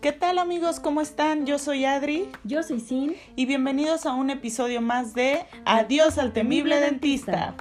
¿Qué tal amigos? ¿Cómo están? Yo soy Adri. Yo soy Sin. Y bienvenidos a un episodio más de Adiós al temible dentista.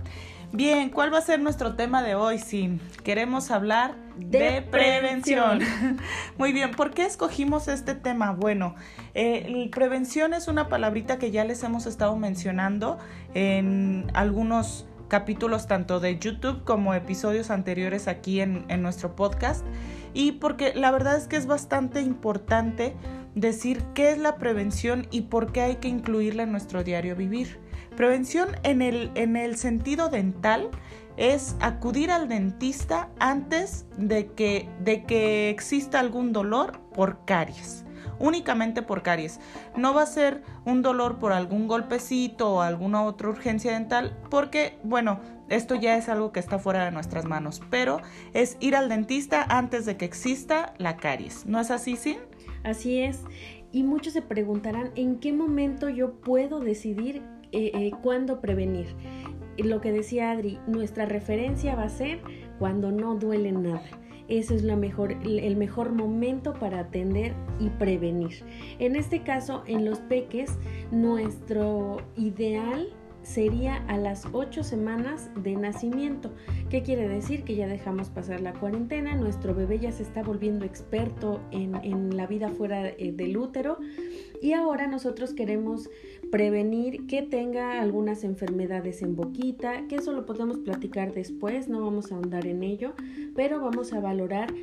Bien, ¿cuál va a ser nuestro tema de hoy, Sin? Queremos hablar de, prevención. Muy bien, ¿por qué escogimos este tema? Bueno, eh, prevención es una palabrita que ya les hemos estado mencionando en algunos capítulos tanto de YouTube como episodios anteriores aquí en, en nuestro podcast y porque la verdad es que es bastante importante decir qué es la prevención y por qué hay que incluirla en nuestro diario vivir. Prevención en el, en el sentido dental es acudir al dentista antes de que, de que exista algún dolor por caries únicamente por caries. No va a ser un dolor por algún golpecito o alguna otra urgencia dental porque, bueno, esto ya es algo que está fuera de nuestras manos, pero es ir al dentista antes de que exista la caries. ¿No es así, Sin? Así es. Y muchos se preguntarán en qué momento yo puedo decidir eh, eh, cuándo prevenir. Lo que decía Adri, nuestra referencia va a ser cuando no duele nada. Ese es mejor, el mejor momento para atender y prevenir. En este caso, en los peques, nuestro ideal sería a las 8 semanas de nacimiento. ¿Qué quiere decir? Que ya dejamos pasar la cuarentena, nuestro bebé ya se está volviendo experto en, en la vida fuera eh, del útero y ahora nosotros queremos prevenir que tenga algunas enfermedades en boquita, que eso lo podemos platicar después, no vamos a ahondar en ello, pero vamos a valorar,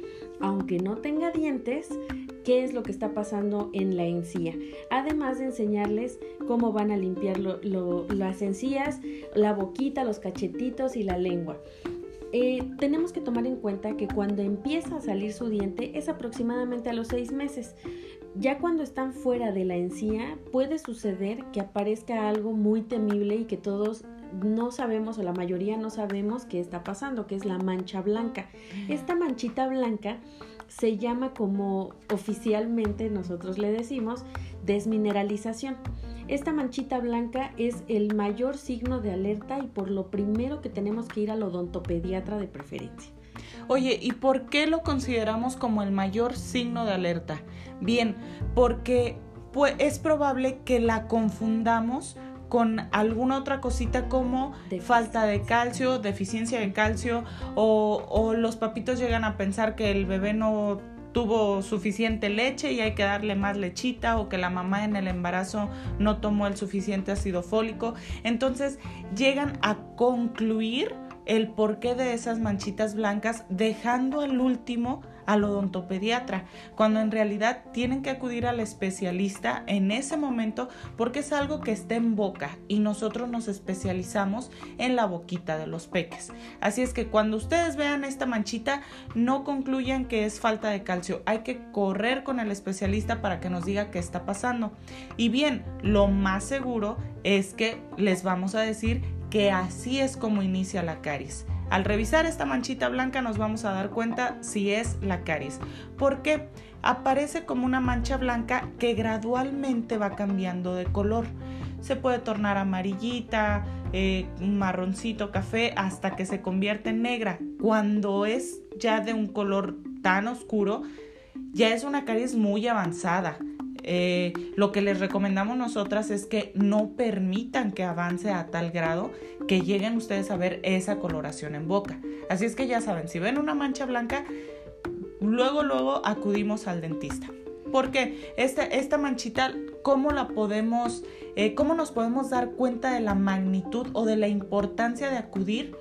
aunque no tenga dientes, qué es lo que está pasando en la encía. Además de enseñarles cómo van a limpiar las encías, la boquita, los cachetitos y la lengua. Eh, tenemos que tomar en cuenta que cuando empieza a salir su diente es aproximadamente a los seis meses. Ya cuando están fuera de la encía puede suceder que aparezca algo muy temible y que todos no sabemos o la mayoría no sabemos qué está pasando, que es la mancha blanca. Esta manchita blanca se llama como oficialmente nosotros le decimos desmineralización. Esta manchita blanca es el mayor signo de alerta y por lo primero que tenemos que ir al odontopediatra de preferencia. Oye, ¿y por qué lo consideramos como el mayor signo de alerta? Bien, porque pues, es probable que la confundamos con alguna otra cosita como falta de calcio, deficiencia de calcio o, o los papitos llegan a pensar que el bebé no tuvo suficiente leche y hay que darle más lechita o que la mamá en el embarazo no tomó el suficiente ácido fólico. Entonces llegan a concluir el porqué de esas manchitas blancas dejando al último al odontopediatra, cuando en realidad tienen que acudir al especialista en ese momento porque es algo que está en boca y nosotros nos especializamos en la boquita de los peques. Así es que cuando ustedes vean esta manchita, no concluyan que es falta de calcio, hay que correr con el especialista para que nos diga qué está pasando. Y bien, lo más seguro es que les vamos a decir que así es como inicia la caries. Al revisar esta manchita blanca nos vamos a dar cuenta si es la caries, porque aparece como una mancha blanca que gradualmente va cambiando de color. Se puede tornar amarillita, eh, marroncito, café, hasta que se convierte en negra. Cuando es ya de un color tan oscuro, ya es una caries muy avanzada. Eh, lo que les recomendamos nosotras es que no permitan que avance a tal grado que lleguen ustedes a ver esa coloración en boca. Así es que ya saben, si ven una mancha blanca, luego, luego acudimos al dentista. Porque esta, esta manchita, ¿cómo la podemos, eh, cómo nos podemos dar cuenta de la magnitud o de la importancia de acudir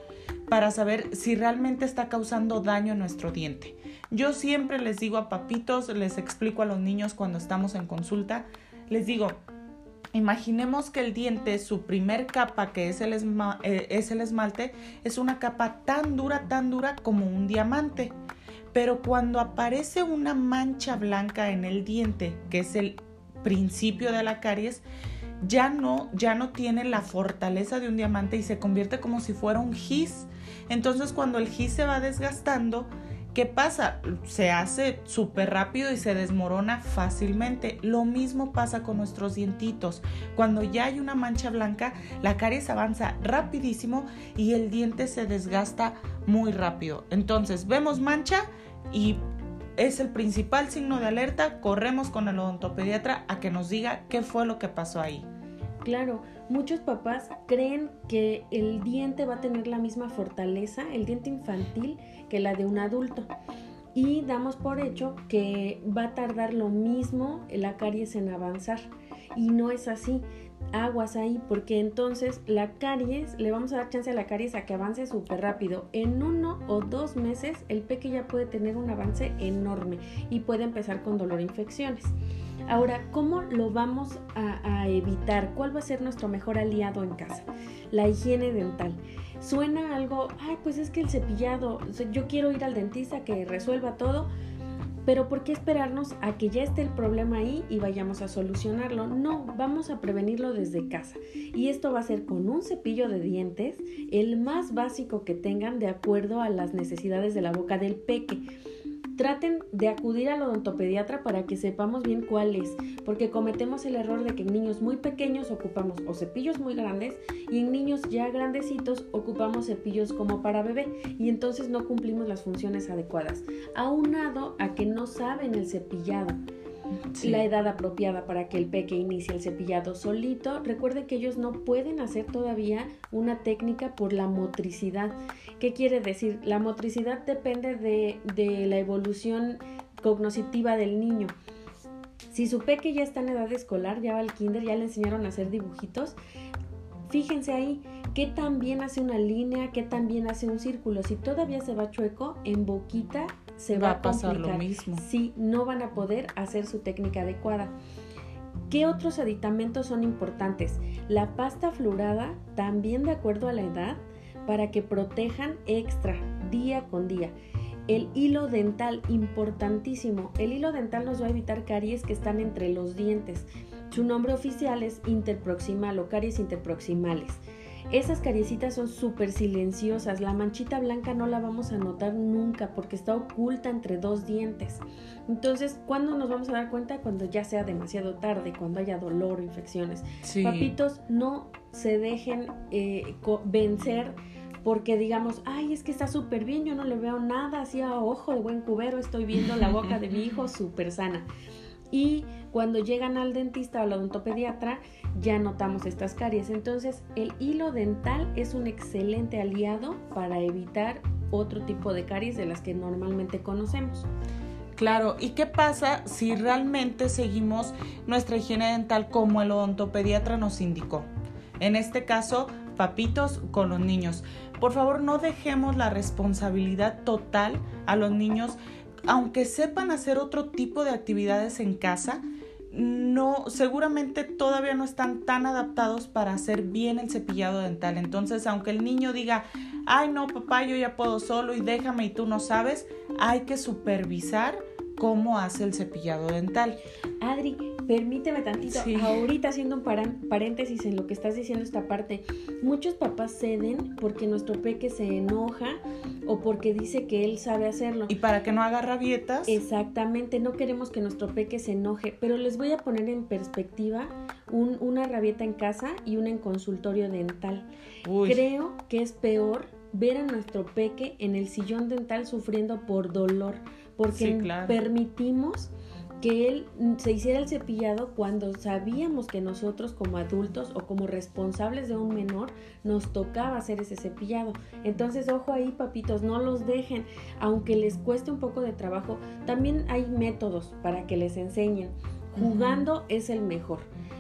para saber si realmente está causando daño en nuestro diente? Yo siempre les digo a papitos, les explico a los niños cuando estamos en consulta, les digo, Imaginemos que el diente, su primer capa, que es el, eh, es el, esmalte, es una capa tan dura, tan dura como un diamante. Pero cuando aparece una mancha blanca en el diente, que es el principio de la caries, ya no, ya no tiene la fortaleza de un diamante y se convierte como si fuera un gis. Entonces cuando el gis se va desgastando, ¿Qué pasa? Se hace súper rápido y se desmorona fácilmente. Lo mismo pasa con nuestros dientitos. Cuando ya hay una mancha blanca, la caries avanza rapidísimo y el diente se desgasta muy rápido. Entonces, vemos mancha y es el principal signo de alerta, corremos con el odontopediatra a que nos diga qué fue lo que pasó ahí. Claro, muchos papás creen que el diente va a tener la misma fortaleza, el diente infantil, que la de un adulto. Y damos por hecho que va a tardar lo mismo la caries en avanzar. Y no es así aguas ahí, porque entonces la caries, le vamos a dar chance a la caries a que avance súper rápido. En uno o dos meses el peque ya puede tener un avance enorme y puede empezar con dolor e infecciones. Ahora, ¿cómo lo vamos a, evitar? ¿Cuál va a ser nuestro mejor aliado en casa? La higiene dental. Suena algo, ay, pues es que el cepillado, yo quiero ir al dentista que resuelva todo, pero ¿por qué esperarnos a que ya esté el problema ahí y vayamos a solucionarlo? No, vamos a prevenirlo desde casa. Y esto va a ser con un cepillo de dientes, el más básico que tengan de acuerdo a las necesidades de la boca del peque traten de acudir al odontopediatra para que sepamos bien cuál es, porque cometemos el error de que en niños muy pequeños ocupamos cepillos muy grandes y en niños ya grandecitos ocupamos cepillos como para bebé y entonces no cumplimos las funciones adecuadas, aunado a que no saben el cepillado la edad apropiada para que el peque inicie el cepillado solito. Recuerde que ellos no pueden hacer todavía una técnica por la motricidad. ¿Qué quiere decir? La motricidad depende de, la evolución cognoscitiva del niño. Si su peque ya está en edad escolar, ya va al kinder, ya le enseñaron a hacer dibujitos, fíjense ahí qué tan hace una línea, qué tan hace un círculo. Si todavía se va chueco, en boquita se va, a pasar lo mismo. Sí, no van a poder hacer su técnica adecuada. ¿Qué otros aditamentos son importantes? La pasta fluorada, también de acuerdo a la edad, para que protejan extra día con día. El hilo dental, importantísimo. El hilo dental nos va a evitar caries que están entre los dientes. Su nombre oficial es interproximal o caries interproximales. Esas cariecitas son súper silenciosas. La manchita blanca no la vamos a notar nunca porque está oculta entre dos dientes. Entonces, ¿cuándo nos vamos a dar cuenta? Cuando ya sea demasiado tarde, cuando haya dolor o infecciones. Papitos, no se dejen eh, vencer porque digamos, ay, es que está súper bien, yo no le veo nada, así a ojo de buen cubero, estoy viendo la boca de mi hijo súper sana. Y cuando llegan al dentista o al odontopediatra, ya notamos estas caries. Entonces, el hilo dental es un excelente aliado para evitar otro tipo de caries de las que normalmente conocemos. Claro, ¿y qué pasa si realmente seguimos nuestra higiene dental como el odontopediatra nos indicó? En este caso, papitos con los niños. Por favor, no dejemos la responsabilidad total a los niños, aunque sepan hacer otro tipo de actividades en casa, no, seguramente todavía no están tan adaptados para hacer bien el cepillado dental. Entonces, aunque el niño diga, ay no, papá, yo ya puedo solo y déjame y tú no sabes, hay que supervisar cómo hace el cepillado dental. Adri, permíteme tantito, ahorita haciendo un paréntesis en lo que estás diciendo esta parte, muchos papás ceden porque nuestro peque se enoja o porque dice que él sabe hacerlo. Y para que no haga rabietas. Exactamente, no queremos que nuestro peque se enoje, pero les voy a poner en perspectiva una rabieta en casa y una en consultorio dental. Creo que es peor ver a nuestro peque en el sillón dental sufriendo por dolor porque permitimos que él se hiciera el cepillado cuando sabíamos que nosotros como adultos o como responsables de un menor nos tocaba hacer ese cepillado. Entonces, ojo ahí, papitos, no los dejen, aunque les cueste un poco de trabajo, también hay métodos para que les enseñen. Jugando es el mejor.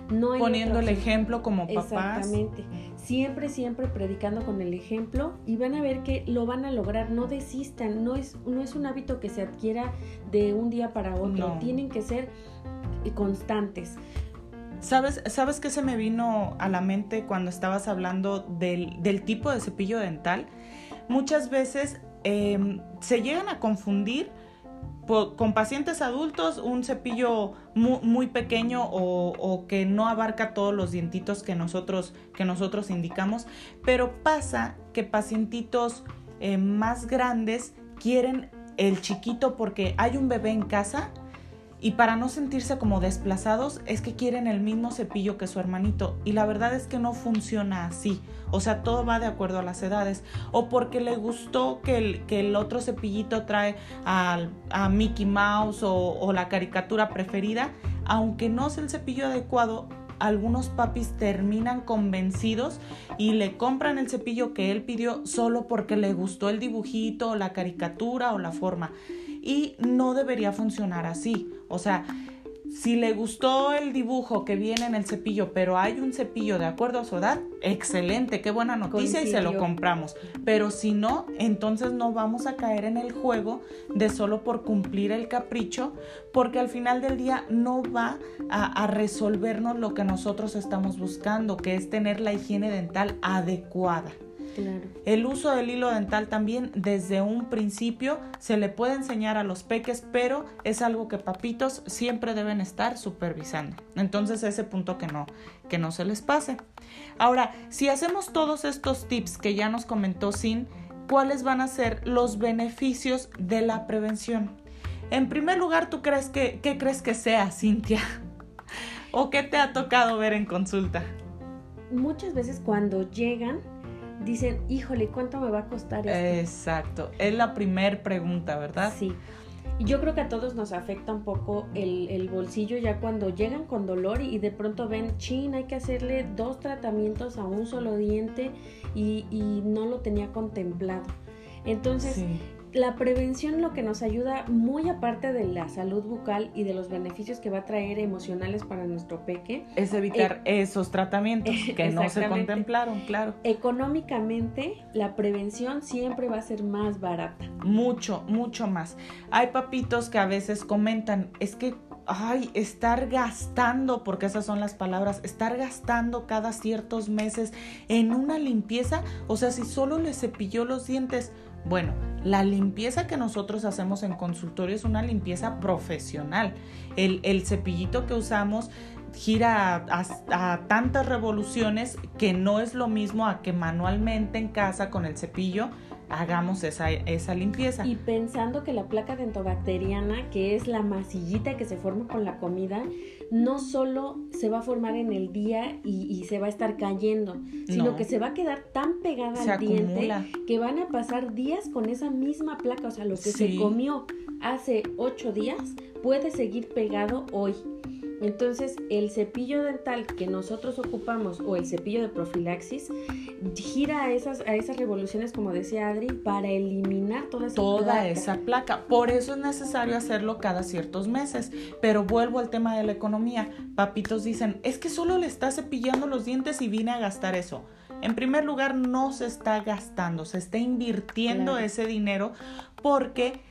No Poniendo el ejemplo como papás. Exactamente siempre, siempre predicando con el ejemplo y van a ver que lo van a lograr, no desistan, no es, no es un hábito que se adquiera de un día para otro, tienen que ser constantes. ¿Sabes, ¿Sabes qué se me vino a la mente cuando estabas hablando del, del tipo de cepillo dental? Muchas veces em, se llegan a confundir con pacientes adultos un cepillo muy, pequeño o, que no abarca todos los dientitos que nosotros, que nosotros indicamos, pero pasa que pacientitos eh, más grandes quieren el chiquito porque hay un bebé en casa y para no sentirse como desplazados es que quieren el mismo cepillo que su hermanito y la verdad es que no funciona así. O sea, todo va de acuerdo a las edades. O porque le gustó que el, que el otro cepillito trae a, Mickey Mouse o, o la caricatura preferida, aunque no es el cepillo adecuado, algunos papis terminan convencidos y le compran el cepillo que él pidió solo porque le gustó el dibujito la caricatura o la forma. Y no debería funcionar así. O sea, si le gustó el dibujo que viene en el cepillo, pero hay un cepillo de acuerdo a su edad, excelente, qué buena noticia y se lo compramos. Pero si no, entonces no vamos a caer en el juego de solo por cumplir el capricho, porque al final del día no va a, a resolvernos lo que nosotros estamos buscando, que es tener la higiene dental adecuada. El uso del hilo dental también desde un principio se le puede enseñar a los peques, pero es algo que papitos siempre deben estar supervisando. Entonces ese punto que no, que no se les pase. Ahora, si hacemos todos estos tips que ya nos comentó Sin, ¿cuáles van a ser los beneficios de la prevención? En primer lugar, ¿tú crees que, qué crees que sea, Cintia? ¿O qué te ha tocado ver en consulta? Muchas veces cuando llegan dicen, híjole, ¿cuánto me va a costar esto? Exacto, es la primer pregunta, ¿verdad? Sí. Y yo creo que a todos nos afecta un poco el, bolsillo ya cuando llegan con dolor y de pronto ven, chin, hay que hacerle dos tratamientos a un solo diente y, y no lo tenía contemplado. Entonces, la prevención lo que nos ayuda muy aparte de la salud bucal y de los beneficios que va a traer emocionales para nuestro peque es evitar eh, esos tratamientos que no se contemplaron, claro. Económicamente la prevención siempre va a ser más barata. Mucho, mucho más. Hay papitos que a veces comentan, es que ay, estar gastando, porque esas son las palabras, estar gastando cada ciertos meses en una limpieza, o sea, si solo le cepilló los dientes, bueno, la limpieza que nosotros hacemos en consultorio es una limpieza profesional. El, cepillito que usamos gira a, tantas revoluciones que no es lo mismo a que manualmente en casa con el cepillo hagamos esa, esa limpieza. Y pensando que la placa dentobacteriana, que es la masillita que se forma con la comida, no solo se va a formar en el día y, se va a estar cayendo, sino que se va a quedar tan pegada al diente que van a pasar días con esa misma placa, o sea, lo que se comió hace ocho días puede seguir pegado hoy. Entonces, el cepillo dental que nosotros ocupamos o el cepillo de profilaxis gira a esas, a esas revoluciones, como decía Adri, para eliminar toda esa Toda esa placa. Por eso es necesario hacerlo cada ciertos meses. Pero vuelvo al tema de la economía. Papitos dicen, es que solo le está cepillando los dientes y vine a gastar eso. En primer lugar, no se está gastando, se está invirtiendo ese dinero porque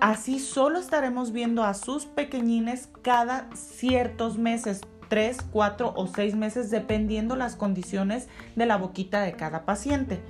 Así solo estaremos viendo a sus pequeñines cada ciertos meses, tres, cuatro o seis meses, dependiendo las condiciones de la boquita de cada paciente.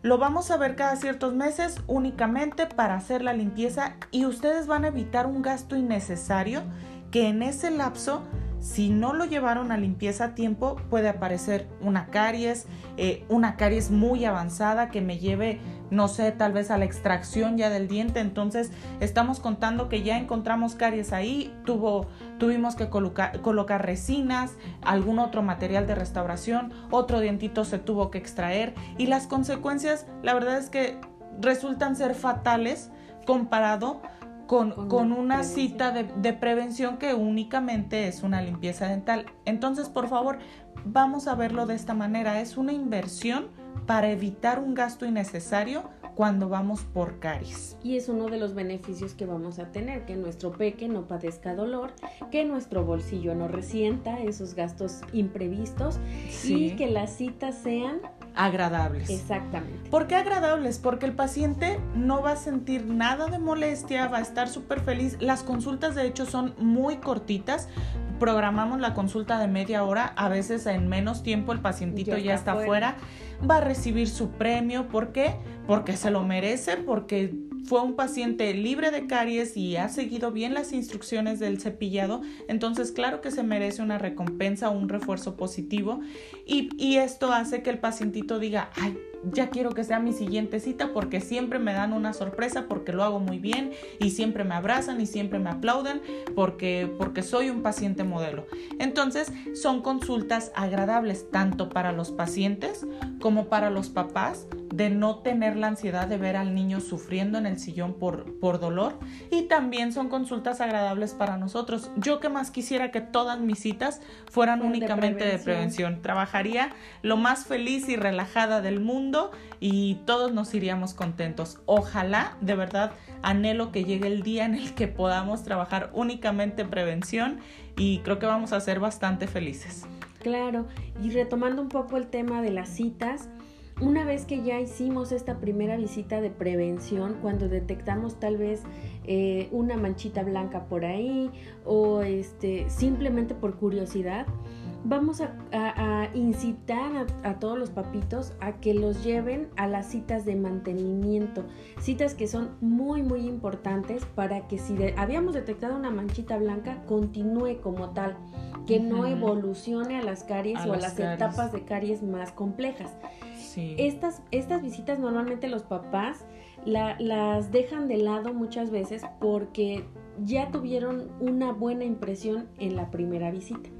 Lo vamos a ver cada ciertos meses únicamente para hacer la limpieza y ustedes van a evitar un gasto innecesario que en ese lapso si no lo llevaron a limpieza a tiempo, puede aparecer una caries, eh, una caries muy avanzada que me lleve, no sé, tal vez a la extracción ya del diente. Entonces, estamos contando que ya encontramos caries ahí, tuvo, tuvimos que colocar, colocar resinas, algún otro material de restauración, otro dientito se tuvo que extraer y las consecuencias, la verdad es que resultan ser fatales comparado con, una cita de, de, prevención que únicamente es una limpieza dental. Entonces, por favor, vamos a verlo de esta manera. Es una inversión para evitar un gasto innecesario cuando vamos por caries. Y es uno de los beneficios que vamos a tener, que nuestro peque no padezca dolor, que nuestro bolsillo no resienta esos gastos imprevistos y que las citas sean agradables. Exactamente. ¿Por qué agradables? Porque el paciente no va a sentir nada de molestia, va a estar súper feliz. Las consultas de hecho son muy cortitas. Programamos la consulta de media hora, a veces en menos tiempo el pacientito ya, está, fuera. Va a recibir su premio. ¿Por qué? Porque se lo merece, porque fue un paciente libre de caries y ha seguido bien las instrucciones del cepillado, entonces claro que se merece una recompensa o un refuerzo positivo y, y esto hace que el pacientito diga, ay, ya quiero que sea mi siguiente cita porque siempre me dan una sorpresa porque lo hago muy bien y siempre me abrazan y siempre me aplauden porque, porque soy un paciente modelo. Entonces son consultas agradables tanto para los pacientes como para los papás de no tener la ansiedad de ver al niño sufriendo en el sillón por, por dolor y también son consultas agradables para nosotros. Yo que más quisiera que todas mis citas fueran únicamente de prevención. Trabajaría lo más feliz y relajada del mundo y todos nos iríamos contentos. Ojalá, de verdad, anhelo que llegue el día en el que podamos trabajar únicamente prevención y creo que vamos a ser bastante felices. Claro, y retomando un poco el tema de las citas, una vez que ya hicimos esta primera visita de prevención, cuando detectamos tal vez eh, una manchita blanca por ahí o este, simplemente por curiosidad, vamos a, incitar a, todos los papitos a que los lleven a las citas de mantenimiento, citas que son muy muy importantes para que si habíamos detectado una manchita blanca, continúe como tal, que no evolucione a las caries o a las etapas de caries más complejas. Estas, estas visitas normalmente los papás las dejan de lado muchas veces porque ya tuvieron una buena impresión en la primera visita.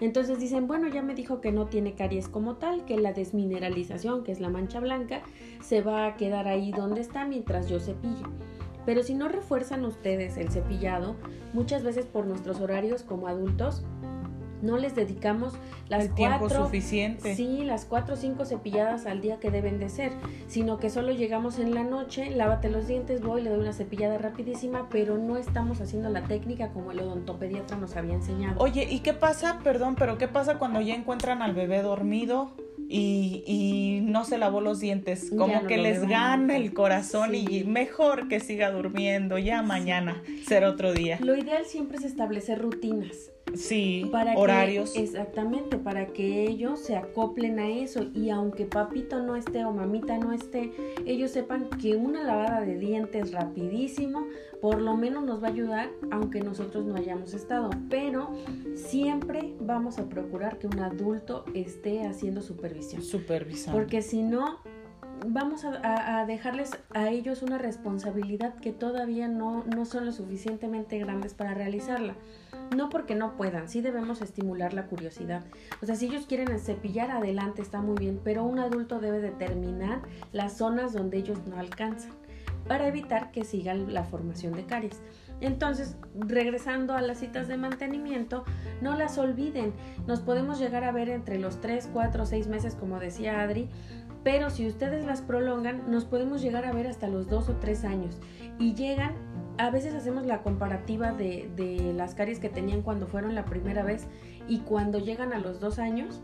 Entonces dicen, bueno, ya me dijo que no tiene caries como tal, que la desmineralización, que es la mancha blanca, se va a quedar ahí donde está mientras yo cepille. Pero si no refuerzan ustedes el cepillado, muchas veces por nuestros horarios como adultos, no les dedicamos las el tiempo suficiente. Sí, las cuatro o cinco cepilladas al día que deben de ser, sino que solo llegamos en la noche, lávate los dientes, voy, le doy una cepillada rapidísima, pero no estamos haciendo la técnica como el odontopediatra nos había enseñado. Oye, ¿y qué pasa, perdón, pero qué pasa cuando ya encuentran al bebé dormido? Y, y, no se lavó los dientes, como que les gana el corazón y mejor que siga durmiendo, ya mañana será otro día. Lo ideal siempre es establecer rutinas. Sí, horarios. exactamente, para que ellos se acoplen a eso y aunque papito no esté o mamita no esté, ellos sepan que una lavada de dientes rapidísimo por lo menos nos va a ayudar aunque nosotros no hayamos estado, pero siempre vamos a procurar que un adulto esté haciendo supervisión. Supervisión. Porque si no, vamos a, dejarles a ellos una responsabilidad que todavía no, no son lo suficientemente grandes para realizarla. No porque no puedan, sí debemos estimular la curiosidad. O sea, si ellos quieren cepillar adelante está muy bien, pero un adulto debe determinar las zonas donde ellos no alcanzan para evitar que sigan la formación de caries. Entonces, regresando a las citas de mantenimiento, no las olviden. Nos podemos llegar a ver entre los 3, 4, 6 meses, como decía Adri, pero si ustedes las prolongan, nos podemos llegar a ver hasta los 2 o 3 años. Y llegan, a veces hacemos la comparativa de, de las caries que tenían cuando fueron la primera vez y cuando llegan a los 2 años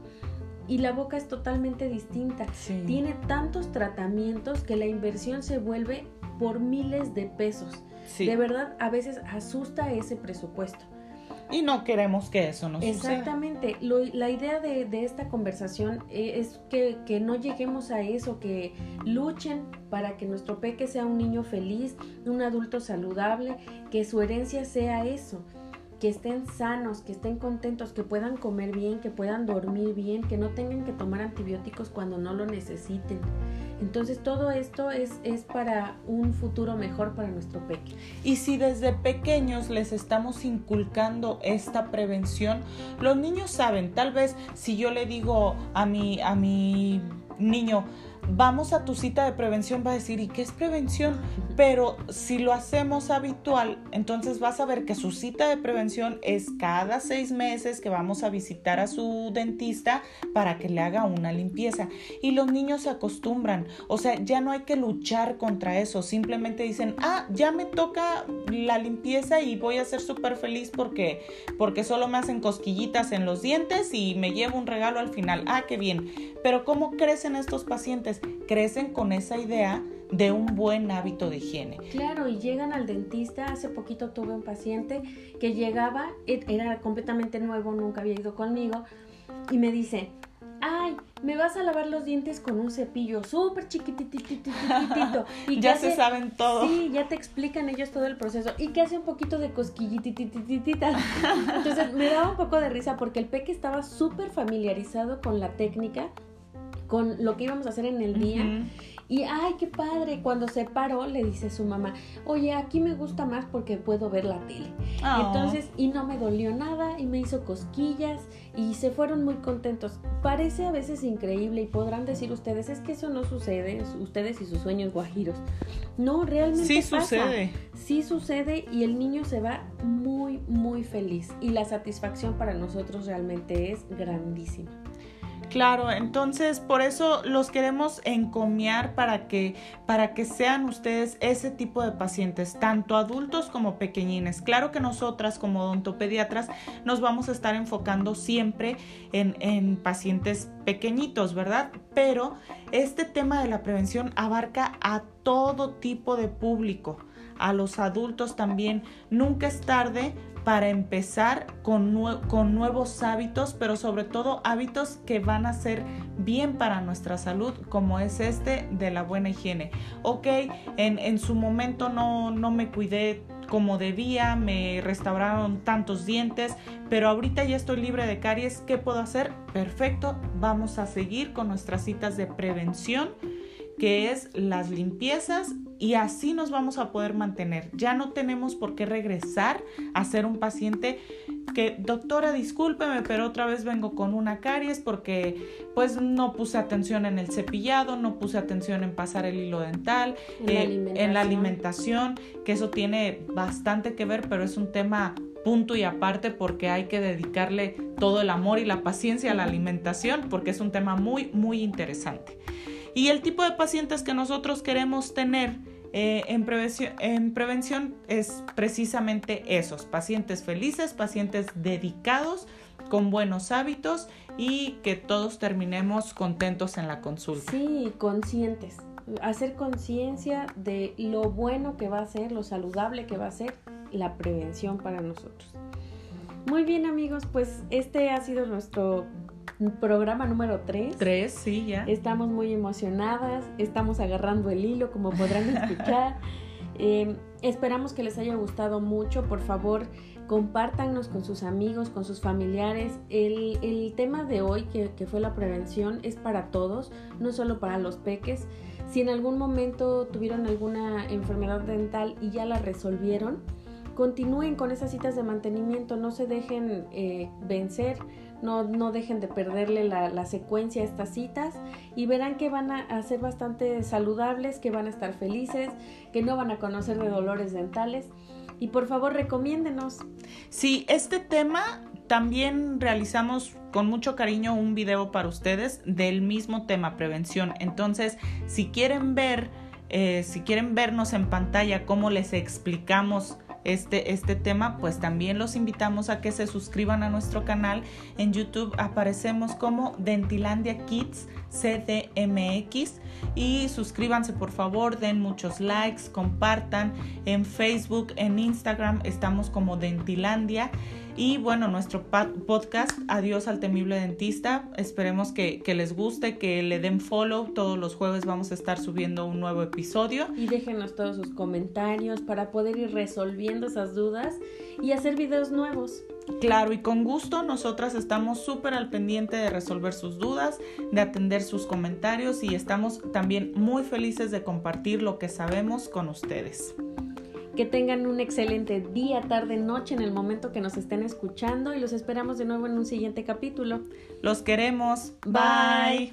y la boca es totalmente distinta. Tiene tantos tratamientos que la inversión se vuelve por miles de pesos. De verdad, a veces asusta ese presupuesto. Y no queremos que eso nos Exactamente. la idea de, esta conversación e, es que, que, no lleguemos a eso, que luchen para que nuestro peque sea un niño feliz, un adulto saludable, que su herencia sea eso que estén sanos, que estén contentos, que puedan comer bien, que puedan dormir bien, que no tengan que tomar antibióticos cuando no lo necesiten. Entonces todo esto es, es para un futuro mejor para nuestro peque. Y si desde pequeños les estamos inculcando esta prevención, los niños saben, tal vez si yo le digo a mi, a mi niño, vamos a tu cita de prevención, va a decir, ¿y qué es prevención? Pero si lo hacemos habitual, entonces vas a ver que su cita de prevención es cada seis meses que vamos a visitar a su dentista para que le haga una limpieza. Y los niños se acostumbran, o sea, ya no hay que luchar contra eso, simplemente dicen, ah, ya me toca la limpieza y voy a ser súper feliz porque, porque solo me hacen cosquillitas en los dientes y me llevo un regalo al final. Ah, qué bien. Pero ¿cómo crecen estos pacientes? Crecen con esa idea de un buen hábito de higiene. Claro, y llegan al dentista. Hace poquito tuve un paciente que llegaba, e-, era completamente nuevo, nunca había ido conmigo, y me dice, ay, me vas a lavar los dientes con un cepillo súper chiquititito. Y ya se saben todo. Sí, ya te explican ellos todo el proceso. Y que hace un poquito de cosquillitititita. Entonces me daba un poco de risa porque el peque estaba súper familiarizado con la técnica con lo que íbamos a hacer en el día. Y ay, qué padre, cuando se paró le dice su mamá, oye, aquí me gusta más porque puedo ver la tele. Oh. Entonces, y no me dolió nada y me hizo cosquillas y se fueron muy contentos. Parece a veces increíble y podrán decir ustedes, es que eso no sucede, ustedes y sus sueños guajiros. No, realmente Sí pasa. sucede. Sí sucede y el niño se va muy, muy feliz y la satisfacción para nosotros realmente es grandísima. Claro, entonces por eso los queremos encomiar para que, para que sean ustedes ese tipo de pacientes, tanto adultos como pequeñines. Claro que nosotras como odontopediatras nos vamos a estar enfocando siempre en, en pacientes pequeñitos, ¿verdad? Pero este tema de la prevención abarca a todo tipo de público, a los adultos también. Nunca es tarde para empezar con, con nuevos hábitos, pero sobre todo hábitos que van a ser bien para nuestra salud, como es este de la buena higiene. Ok, en, en su momento no, no me cuidé como debía, me restauraron tantos dientes, pero ahorita ya estoy libre de caries, ¿qué puedo hacer? Perfecto, vamos a seguir con nuestras citas de prevención que es las limpiezas y así nos vamos a poder mantener. Ya no tenemos por qué regresar a ser un paciente que, doctora, discúlpeme, pero otra vez vengo con una caries porque pues no puse atención en el cepillado, no puse atención en pasar el hilo dental, En la eh, en la alimentación, que eso tiene bastante que ver, pero es un tema punto y aparte porque hay que dedicarle todo el amor y la paciencia a la alimentación porque es un tema muy, muy interesante. Y el tipo de pacientes que nosotros queremos tener eh, en, prevención, en prevención es precisamente esos, pacientes felices, pacientes dedicados, con buenos hábitos y que todos terminemos contentos en la consulta. Sí, conscientes. Hacer conciencia de lo bueno que va a ser, lo saludable que va a ser la prevención para nosotros. Muy bien amigos, pues este ha sido nuestro programa número 3. Tres, sí, ya. Estamos muy emocionadas, estamos agarrando el hilo, como podrán escuchar. Eh, esperamos que les haya gustado mucho. Por favor, compártanos con sus amigos, con sus familiares. El, el tema de hoy, que, que fue la prevención, es para todos, no solo para los peques. Si en algún momento tuvieron alguna enfermedad dental y ya la resolvieron, continúen con esas citas de mantenimiento, no se dejen eh, vencer, no, no, dejen de perderle la, la, secuencia a estas citas y verán que van a, ser bastante saludables, que van a estar felices, que no van a conocer de dolores dentales. Y por favor, recomiéndenos. Sí, este tema también realizamos con mucho cariño un video para ustedes del mismo tema, prevención. Entonces, si quieren ver, eh, si quieren vernos en pantalla cómo les explicamos este, este tema, pues también los invitamos a que se suscriban a nuestro canal. En YouTube aparecemos como Dentilandia Kids CDMX y suscríbanse por favor, den muchos likes, compartan. En Facebook, en Instagram estamos como Dentilandia. Y bueno, nuestro podcast, Adiós al temible dentista. Esperemos que, que, les guste, que le den follow. Todos los jueves vamos a estar subiendo un nuevo episodio. Y déjenos todos sus comentarios para poder ir resolviendo esas dudas y hacer videos nuevos. Claro, y con gusto nosotras estamos súper al pendiente de resolver sus dudas, de atender sus comentarios y estamos también muy felices de compartir lo que sabemos con ustedes. Que tengan un excelente día, tarde, noche en el momento que nos estén escuchando y los esperamos de nuevo en un siguiente capítulo. Los queremos. Bye. Bye.